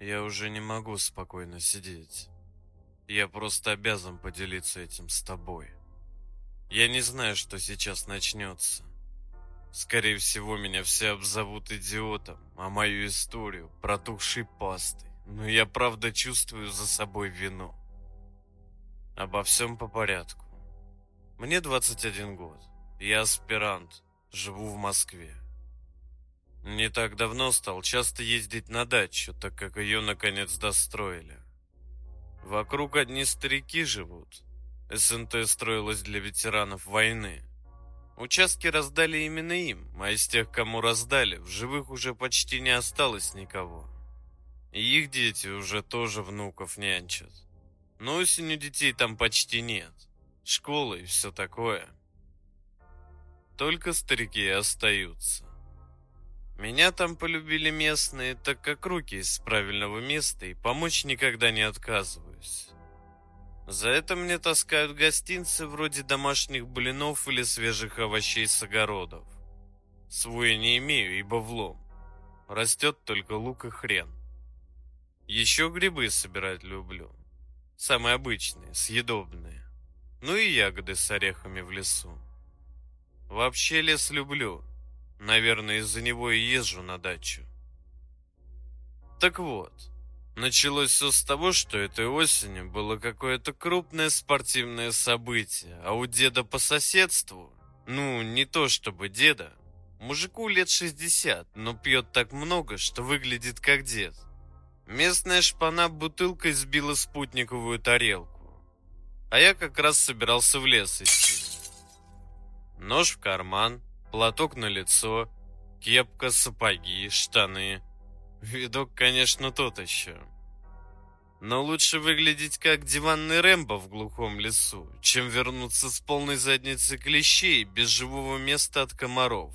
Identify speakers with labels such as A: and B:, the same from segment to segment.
A: Я уже не могу спокойно сидеть. Я просто обязан поделиться этим с тобой. Я не знаю, что сейчас начнется. Скорее всего, меня все обзовут идиотом, а мою историю протухшей пастой. Но я правда чувствую за собой вину. Обо всем по порядку. Мне 21 год. Я аспирант. Живу в Москве. Не так давно стал часто ездить на дачу, так как ее наконец достроили. Вокруг одни старики живут. СНТ строилась для ветеранов войны. Участки раздали именно им, а из тех, кому раздали, в живых уже почти не осталось никого. И их дети уже тоже внуков нянчат. Но осенью детей там почти нет. Школы и все такое. Только старики остаются. Меня там полюбили местные, так как руки из правильного места, и помочь никогда не отказываюсь. За это мне таскают гостинцы вроде домашних блинов или свежих овощей с огородов. Свой не имею, ибо влом. Растет только лук и хрен. Еще грибы собирать люблю. Самые обычные, съедобные. Ну и ягоды с орехами в лесу. Вообще лес люблю. Наверное, из-за него и езжу на дачу. Так вот, началось все с того, что этой осенью было какое-то крупное спортивное событие, а у деда по соседству, ну, не то чтобы деда, мужику лет 60, но пьет так много, что выглядит как дед. Местная шпана бутылкой сбила спутниковую тарелку. А я как раз собирался в лес идти. Нож в карман, платок на лицо, кепка, сапоги, штаны. Видок, конечно, тот еще. Но лучше выглядеть как диванный Рэмбо в глухом лесу, чем вернуться с полной задницей клещей без живого места от комаров.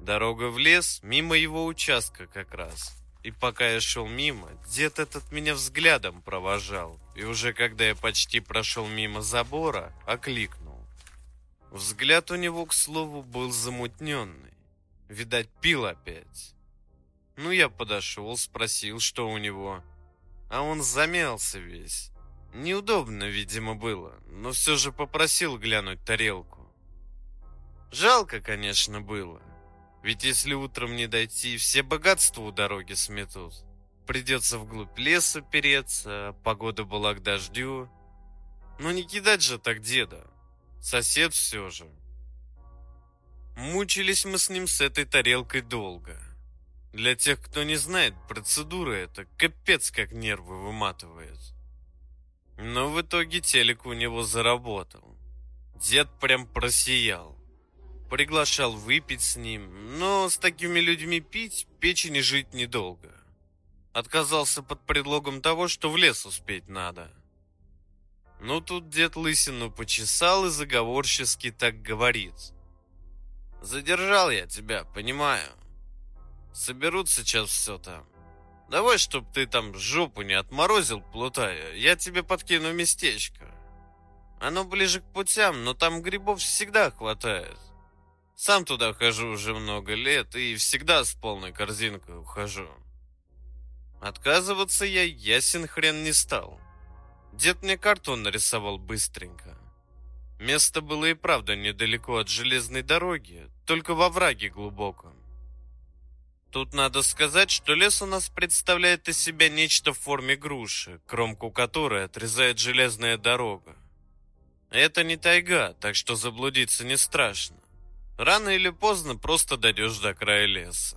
A: Дорога в лес мимо его участка как раз. И пока я шел мимо, дед этот меня взглядом провожал. И уже когда я почти прошел мимо забора, окликнул. Взгляд у него, к слову, был замутненный. Видать, пил опять. Ну, я подошел, спросил, что у него. А он замялся весь. Неудобно, видимо, было, но все же попросил глянуть тарелку. Жалко, конечно, было. Ведь если утром не дойти, все богатства у дороги сметут. Придется вглубь леса переться, погода была к дождю. Но не кидать же так деда. Сосед все же. Мучились мы с ним с этой тарелкой долго. Для тех, кто не знает, процедура эта капец как нервы выматывает. Но в итоге телек у него заработал. Дед прям просиял. Приглашал выпить с ним, но с такими людьми пить, печени жить недолго. Отказался под предлогом того, что в лес успеть надо. Ну тут дед лысину почесал и заговорчески так говорит. Задержал я тебя, понимаю. Соберут сейчас все там. Давай, чтоб ты там жопу не отморозил, плутая, я тебе подкину местечко. Оно ближе к путям, но там грибов всегда хватает. Сам туда хожу уже много лет и всегда с полной корзинкой ухожу. Отказываться я ясен хрен не стал. Дед мне карту нарисовал быстренько. Место было и правда недалеко от железной дороги, только во враге глубоком. Тут надо сказать, что лес у нас представляет из себя нечто в форме груши, кромку которой отрезает железная дорога. Это не тайга, так что заблудиться не страшно. Рано или поздно просто дойдешь до края леса.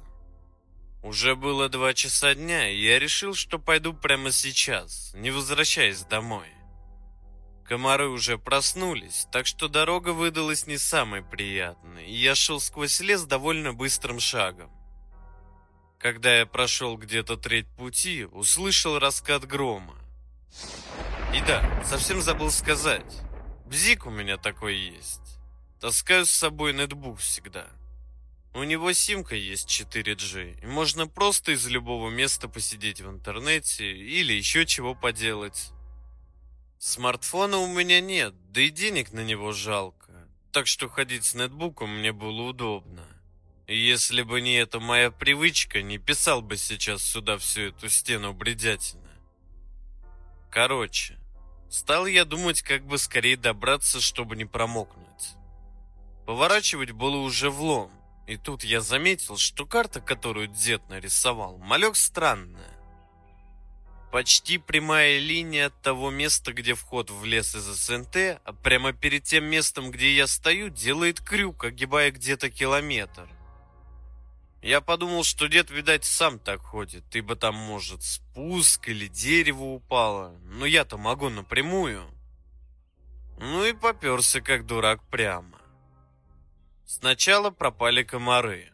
A: Уже было два часа дня, и я решил, что пойду прямо сейчас, не возвращаясь домой. Комары уже проснулись, так что дорога выдалась не самой приятной, и я шел сквозь лес довольно быстрым шагом. Когда я прошел где-то треть пути, услышал раскат грома. И да, совсем забыл сказать, бзик у меня такой есть. Таскаю с собой нетбук всегда. У него симка есть 4G, и можно просто из любого места посидеть в интернете или еще чего поделать. Смартфона у меня нет, да и денег на него жалко, так что ходить с нетбуком мне было удобно. Если бы не эта моя привычка, не писал бы сейчас сюда всю эту стену бредятины. Короче, стал я думать, как бы скорее добраться, чтобы не промокнуть. Поворачивать было уже влом, и тут я заметил, что карта, которую дед нарисовал, малек странная. Почти прямая линия от того места, где вход в лес из СНТ, а прямо перед тем местом, где я стою, делает крюк, огибая где-то километр. Я подумал, что дед, видать, сам так ходит, ибо там, может, спуск или дерево упало, но я-то могу напрямую. Ну и поперся, как дурак, прямо. Сначала пропали комары.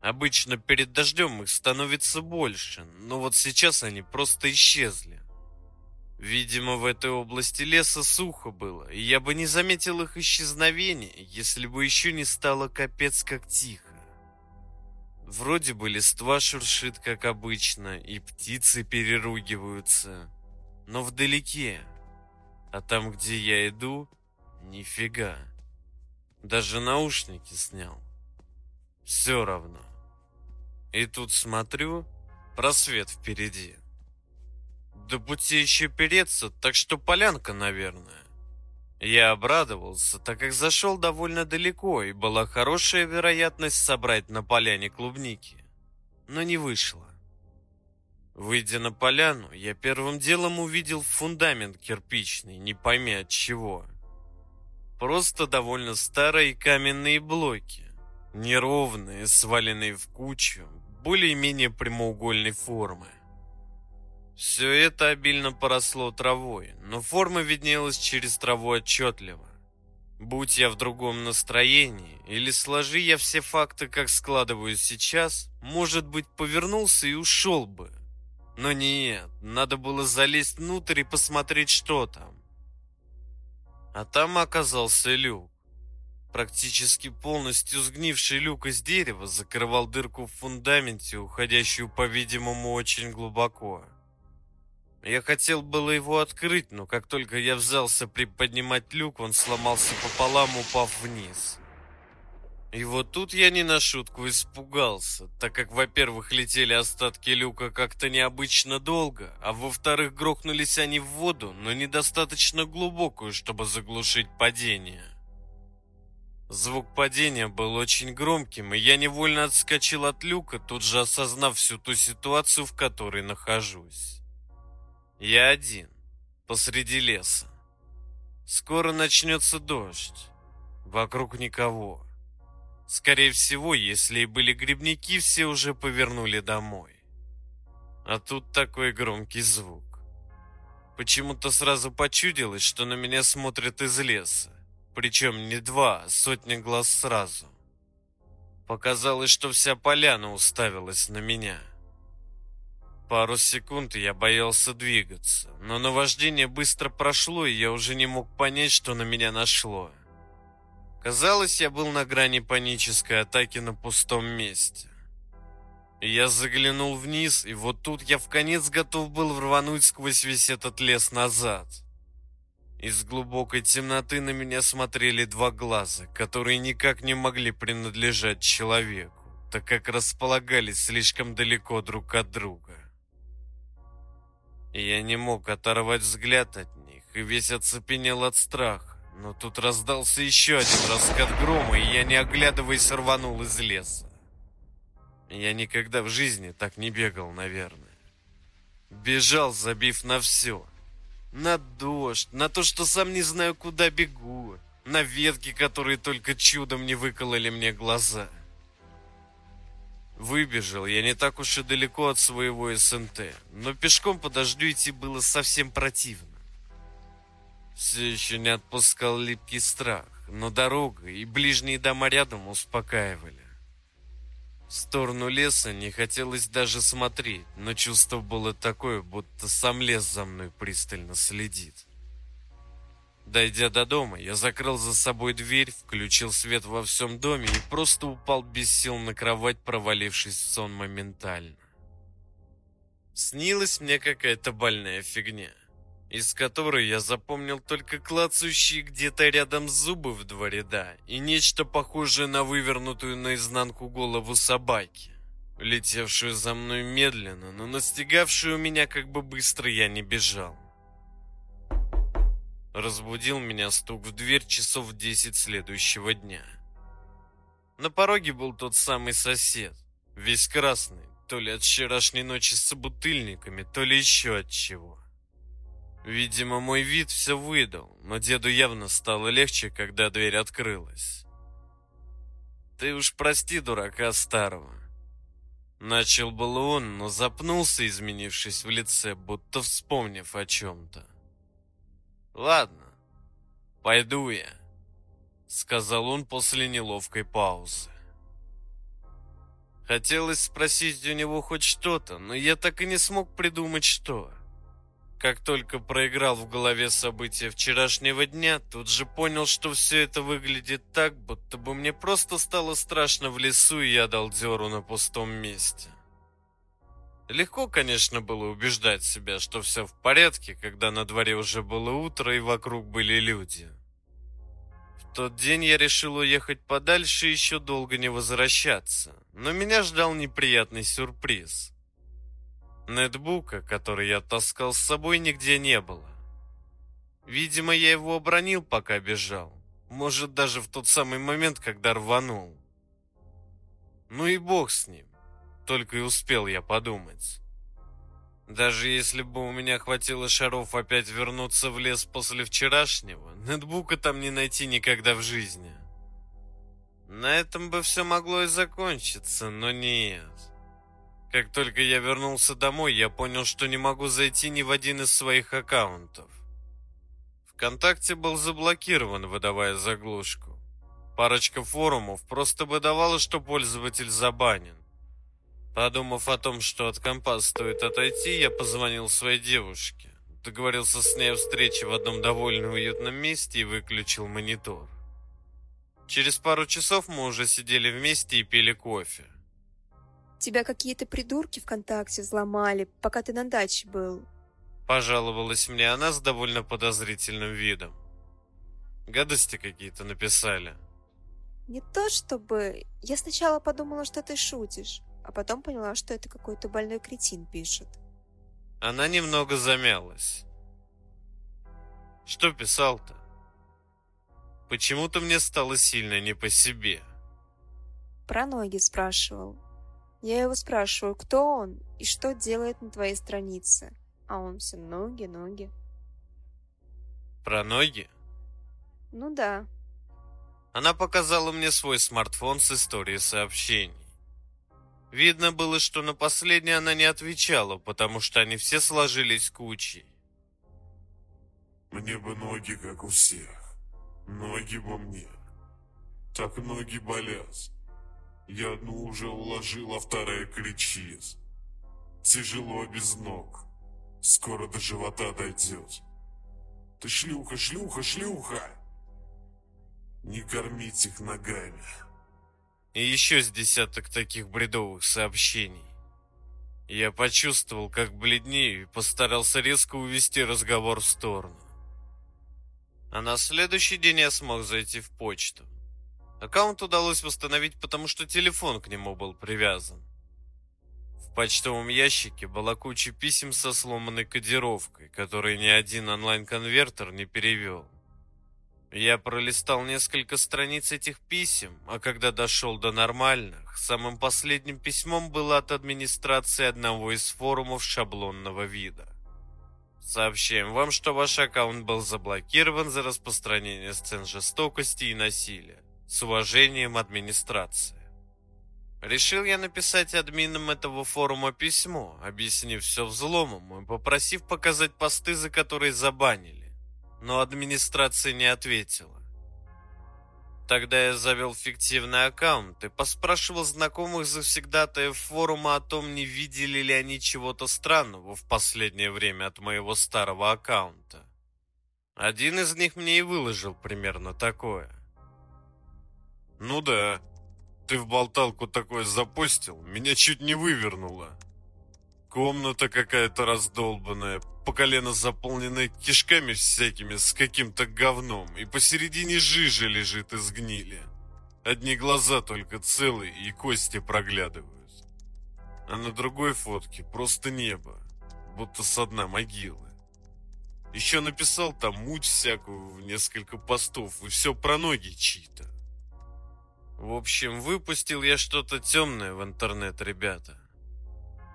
A: Обычно перед дождем их становится больше, но вот сейчас они просто исчезли. Видимо, в этой области леса сухо было, и я бы не заметил их исчезновения, если бы еще не стало капец как тихо. Вроде бы листва шуршит, как обычно, и птицы переругиваются. Но вдалеке, а там, где я иду, нифига. Даже наушники снял. Все равно. И тут смотрю, просвет впереди. До пути еще переться, так что полянка, наверное. Я обрадовался, так как зашел довольно далеко, и была хорошая вероятность собрать на поляне клубники. Но не вышло. Выйдя на поляну, я первым делом увидел фундамент кирпичный, не пойми от чего. Просто довольно старые каменные блоки, неровные, сваленные в кучу, более-менее прямоугольной формы. Все это обильно поросло травой, но форма виднелась через траву отчетливо. Будь я в другом настроении, или сложи я все факты, как складываю сейчас, может быть, повернулся и ушел бы. Но нет, надо было залезть внутрь и посмотреть, что там. А там оказался люк. Практически полностью сгнивший люк из дерева закрывал дырку в фундаменте, уходящую, по-видимому, очень глубоко. Я хотел было его открыть, но как только я взялся приподнимать люк, он сломался пополам, упав вниз. И вот тут я не на шутку испугался, так как, во-первых, летели остатки люка как-то необычно долго, а во-вторых, грохнулись они в воду, но недостаточно глубокую, чтобы заглушить падение. Звук падения был очень громким, и я невольно отскочил от люка, тут же осознав всю ту ситуацию, в которой нахожусь. Я один, посреди леса. Скоро начнется дождь. Вокруг никого. Скорее всего, если и были грибники, все уже повернули домой. А тут такой громкий звук. Почему-то сразу почудилось, что на меня смотрят из леса. Причем не два, а сотни глаз сразу. Показалось, что вся поляна уставилась на меня. — Пару секунд я боялся двигаться, но наваждение быстро прошло, и я уже не мог понять, что на меня нашло. Казалось, я был на грани панической атаки на пустом месте. Я заглянул вниз, и вот тут я в конец готов был рвануть сквозь весь этот лес назад. Из глубокой темноты на меня смотрели два глаза, которые никак не могли принадлежать человеку, так как располагались слишком далеко друг от друга. Я не мог оторвать взгляд от них и весь оцепенел от страха. Но тут раздался еще один раскат грома, и я, не оглядываясь, рванул из леса. Я никогда в жизни так не бегал, наверное. Бежал, забив на все. На дождь, на то, что сам не знаю, куда бегу, на ветки, которые только чудом не выкололи мне глаза. — Выбежал я не так уж и далеко от своего СНТ, но пешком по идти было совсем противно. Все еще не отпускал липкий страх, но дорога и ближние дома рядом успокаивали. В сторону леса не хотелось даже смотреть, но чувство было такое, будто сам лес за мной пристально следит. Дойдя до дома, я закрыл за собой дверь, включил свет во всем доме и просто упал без сил на кровать, провалившись в сон моментально. Снилась мне какая-то больная фигня. Из которой я запомнил только клацающие где-то рядом зубы в два ряда и нечто похожее на вывернутую наизнанку голову собаки, летевшую за мной медленно, но настигавшую меня как бы быстро я не бежал. Разбудил меня стук в дверь часов в десять следующего дня. На пороге был тот самый сосед, весь красный, то ли от вчерашней ночи с собутыльниками, то ли еще от чего. Видимо, мой вид все выдал, но деду явно стало легче, когда дверь открылась. «Ты уж прости дурака старого». Начал было он, но запнулся, изменившись в лице, будто вспомнив о чем-то. «Ладно, пойду я», — сказал он после неловкой паузы. Хотелось спросить у него хоть что-то, но я так и не смог придумать, что. Как только проиграл в голове события вчерашнего дня, тут же понял, что все это выглядит так, будто бы мне просто стало страшно в лесу, и я дал дёру на пустом месте. Легко, конечно, было убеждать себя, что все в порядке, когда на дворе уже было утро и вокруг были люди. В тот день я решил уехать подальше и еще долго не возвращаться, но меня ждал неприятный сюрприз. Нетбука, который я таскал с собой, нигде не было. Видимо, я его обронил, пока бежал. Может, даже в тот самый момент, когда рванул. Ну и бог с ним. Только и успел я подумать. Даже если бы у меня хватило шаров опять вернуться в лес после вчерашнего, нетбука там не найти никогда в жизни. На этом бы все могло и закончиться, но нет. Как только я вернулся домой, я понял, что не могу зайти ни в один из своих аккаунтов. ВКонтакте был заблокирован, выдавая заглушку. Парочка форумов просто выдавала, что пользователь забанен. Подумав о том, что от компа стоит отойти, я позвонил своей девушке. Договорился с ней о встрече в одном довольно уютном месте и выключил монитор. Через пару часов мы уже сидели вместе и пили кофе.
B: Тебя какие-то придурки ВКонтакте взломали, пока ты на даче был.
A: Пожаловалась мне она с довольно подозрительным видом. Гадости какие-то написали.
B: Не то чтобы... Я сначала подумала, что ты шутишь а потом поняла, что это какой-то больной кретин пишет.
A: Она немного замялась. Что писал-то? Почему-то мне стало сильно не по себе.
B: Про ноги спрашивал. Я его спрашиваю, кто он и что делает на твоей странице. А он все ноги, ноги.
A: Про ноги?
B: Ну да.
A: Она показала мне свой смартфон с историей сообщений. Видно было, что на последнее она не отвечала, потому что они все сложились кучей.
C: Мне бы ноги, как у всех. Ноги бы мне. Так ноги болят. Я одну уже уложил, а вторая кричит. Тяжело без ног. Скоро до живота дойдет. Ты шлюха, шлюха, шлюха! Не кормить их ногами.
A: И еще с десяток таких бредовых сообщений. Я почувствовал, как бледнею, и постарался резко увести разговор в сторону. А на следующий день я смог зайти в почту. Аккаунт удалось восстановить, потому что телефон к нему был привязан. В почтовом ящике была куча писем со сломанной кодировкой, которые ни один онлайн-конвертер не перевел. Я пролистал несколько страниц этих писем, а когда дошел до нормальных, самым последним письмом было от администрации одного из форумов шаблонного вида. Сообщаем вам, что ваш аккаунт был заблокирован за распространение сцен жестокости и насилия. С уважением, администрация. Решил я написать админам этого форума письмо, объяснив все взломом и попросив показать посты, за которые забанили но администрация не ответила. Тогда я завел фиктивный аккаунт и поспрашивал знакомых завсегдатаев форума о том, не видели ли они чего-то странного в последнее время от моего старого аккаунта. Один из них мне и выложил примерно такое. «Ну да, ты в болталку такое запустил, меня чуть не вывернуло. Комната какая-то раздолбанная, по колено заполненная кишками всякими с каким-то говном, и посередине жижа лежит из гнили. Одни глаза только целые и кости проглядывают. А на другой фотке просто небо, будто со дна могилы. Еще написал там муть всякую в несколько постов, и все про ноги чьи-то. В общем, выпустил я что-то темное в интернет, ребята.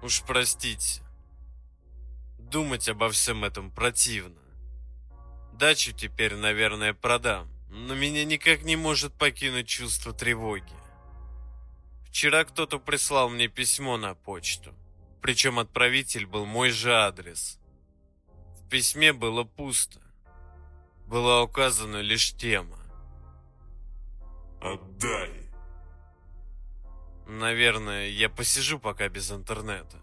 A: Уж простите. Думать обо всем этом противно. Дачу теперь, наверное, продам, но меня никак не может покинуть чувство тревоги. Вчера кто-то прислал мне письмо на почту, причем отправитель был мой же адрес. В письме было пусто. Была указана лишь тема.
C: Отдай.
A: Наверное, я посижу пока без интернета.